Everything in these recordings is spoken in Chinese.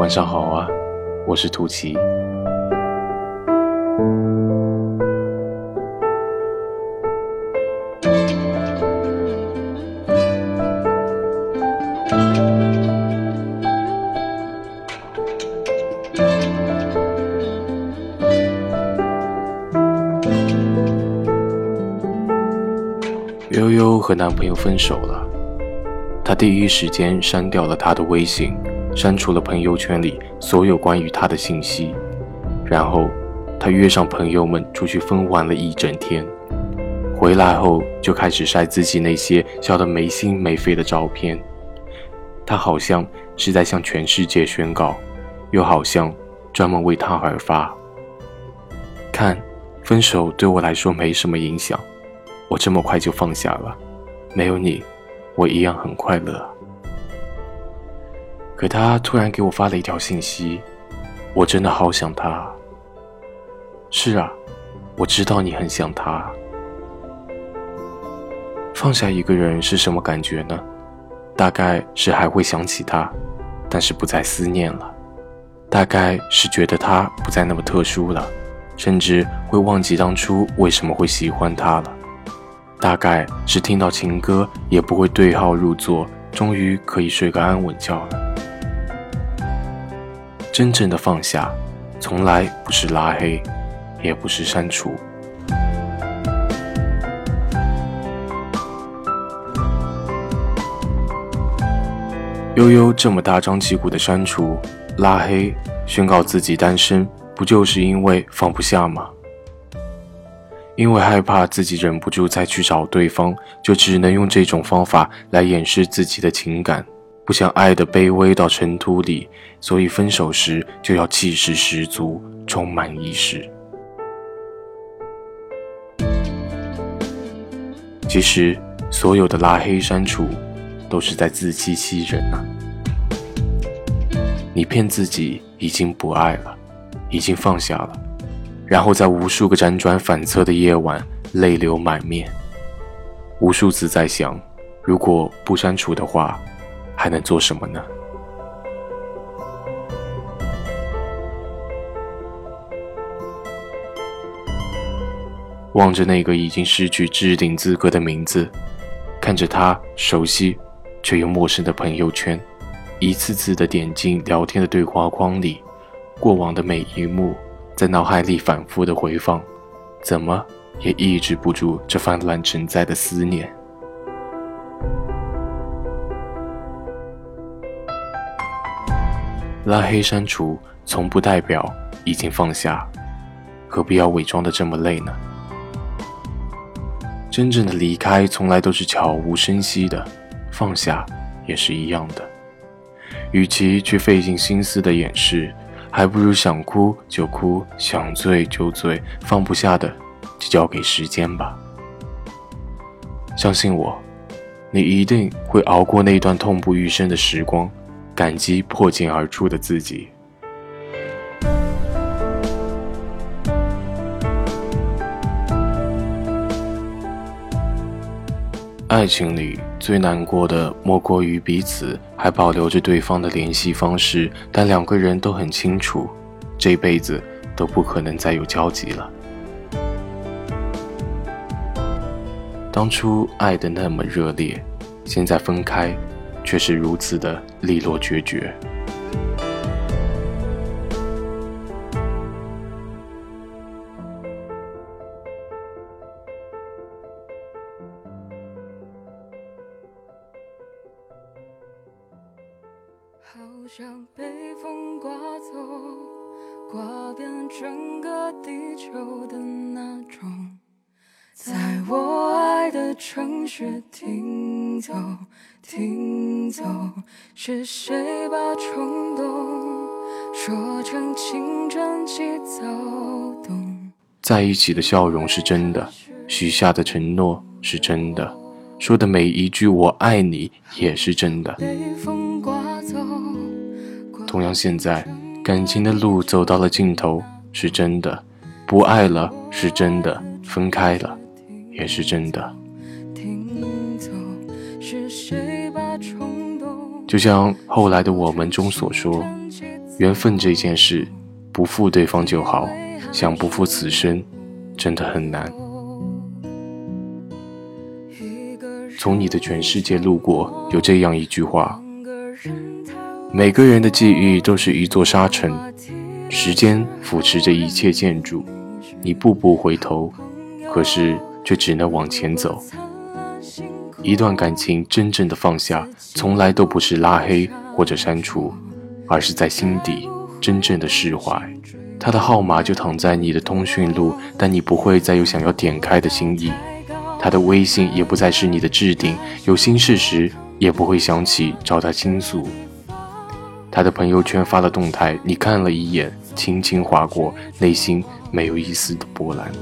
晚上好啊，我是图奇。悠悠和男朋友分手了，她第一时间删掉了他的微信，删除了朋友圈里所有关于他的信息，然后他约上朋友们出去疯玩了一整天，回来后就开始晒自己那些笑得没心没肺的照片，他好像是在向全世界宣告，又好像专门为他而发。看，分手对我来说没什么影响。我这么快就放下了，没有你，我一样很快乐。可他突然给我发了一条信息，我真的好想他。是啊，我知道你很想他。放下一个人是什么感觉呢？大概是还会想起他，但是不再思念了；大概是觉得他不再那么特殊了，甚至会忘记当初为什么会喜欢他了。大概是听到情歌也不会对号入座，终于可以睡个安稳觉了。真正的放下，从来不是拉黑，也不是删除。悠悠这么大张旗鼓的删除、拉黑、宣告自己单身，不就是因为放不下吗？因为害怕自己忍不住再去找对方，就只能用这种方法来掩饰自己的情感，不想爱的卑微到尘土里，所以分手时就要气势十足，充满仪式。其实，所有的拉黑删除，都是在自欺欺人啊！你骗自己已经不爱了，已经放下了。然后在无数个辗转反侧的夜晚，泪流满面。无数次在想，如果不删除的话，还能做什么呢？望着那个已经失去置顶资格的名字，看着他熟悉却又陌生的朋友圈，一次次的点进聊天的对话框里，过往的每一幕。在脑海里反复的回放，怎么也抑制不住这泛滥成灾的思念。拉黑删除，从不代表已经放下，何必要伪装的这么累呢？真正的离开，从来都是悄无声息的，放下也是一样的。与其去费尽心思的掩饰。还不如想哭就哭，想醉就醉，放不下的就交给时间吧。相信我，你一定会熬过那段痛不欲生的时光，感激破茧而出的自己。爱情里最难过的，莫过于彼此还保留着对方的联系方式，但两个人都很清楚，这辈子都不可能再有交集了。当初爱的那么热烈，现在分开，却是如此的利落决绝。好像被风刮走，刮遍整个地球的那种。在我爱的城市停走，停走，是谁把冲动说成青春期躁动？在一起的笑容是真的，许下的承诺是真的，说的每一句我爱你也是真的。风刮走。同样，现在感情的路走到了尽头，是真的；不爱了，是真的；分开了，也是真的。就像后来的我们中所说，缘分这件事，不负对方就好，想不负此生，真的很难。从你的全世界路过，有这样一句话：每个人的记忆都是一座沙城，时间腐蚀着一切建筑，你步步回头，可是却只能往前走。一段感情真正的放下，从来都不是拉黑或者删除，而是在心底真正的释怀。他的号码就躺在你的通讯录，但你不会再有想要点开的心意。他的微信也不再是你的置顶，有心事时也不会想起找他倾诉。他的朋友圈发了动态，你看了一眼，轻轻划过，内心没有一丝的波澜。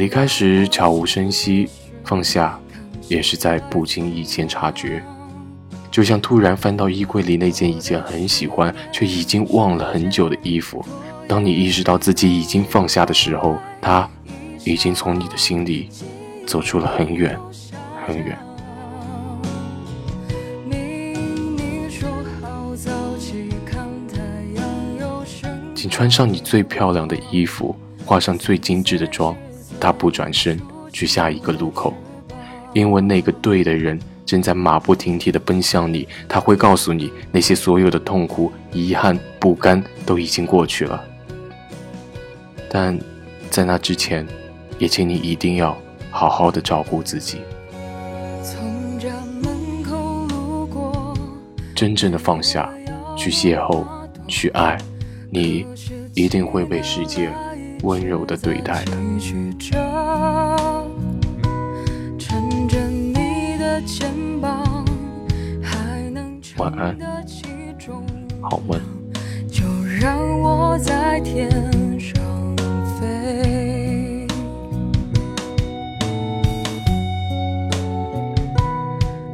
离开时悄无声息，放下也是在不经意间察觉。就像突然翻到衣柜里那件一件很喜欢却已经忘了很久的衣服，当你意识到自己已经放下的时候，它已经从你的心里走出了很远很远。请穿上你最漂亮的衣服，化上最精致的妆。大步转身去下一个路口，因为那个对的人正在马不停蹄地奔向你。他会告诉你，那些所有的痛苦、遗憾、不甘都已经过去了。但在那之前，也请你一定要好好的照顾自己。从这门口路过真正的放下，去邂逅，去爱，你一定会被世界。温柔的对待的。晚安，好梦。就让我在天上飞。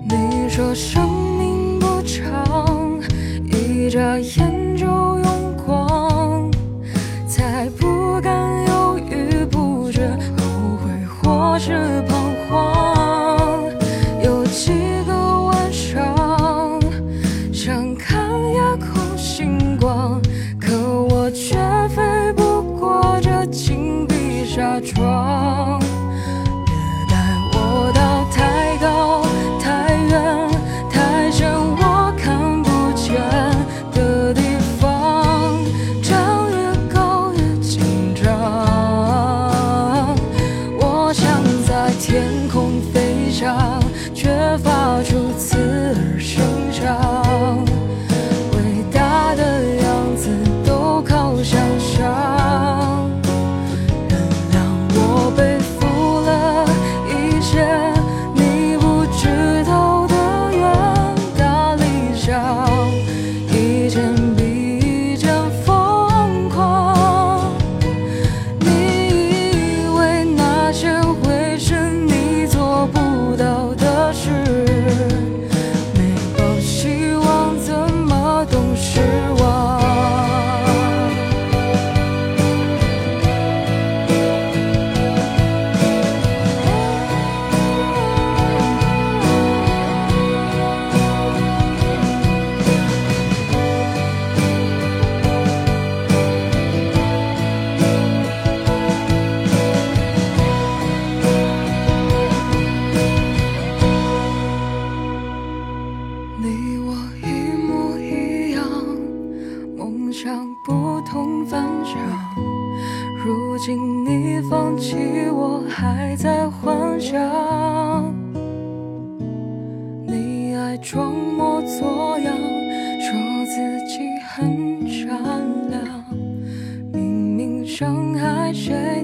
你说还在幻想你爱装模作样说自己很善良明明伤害谁？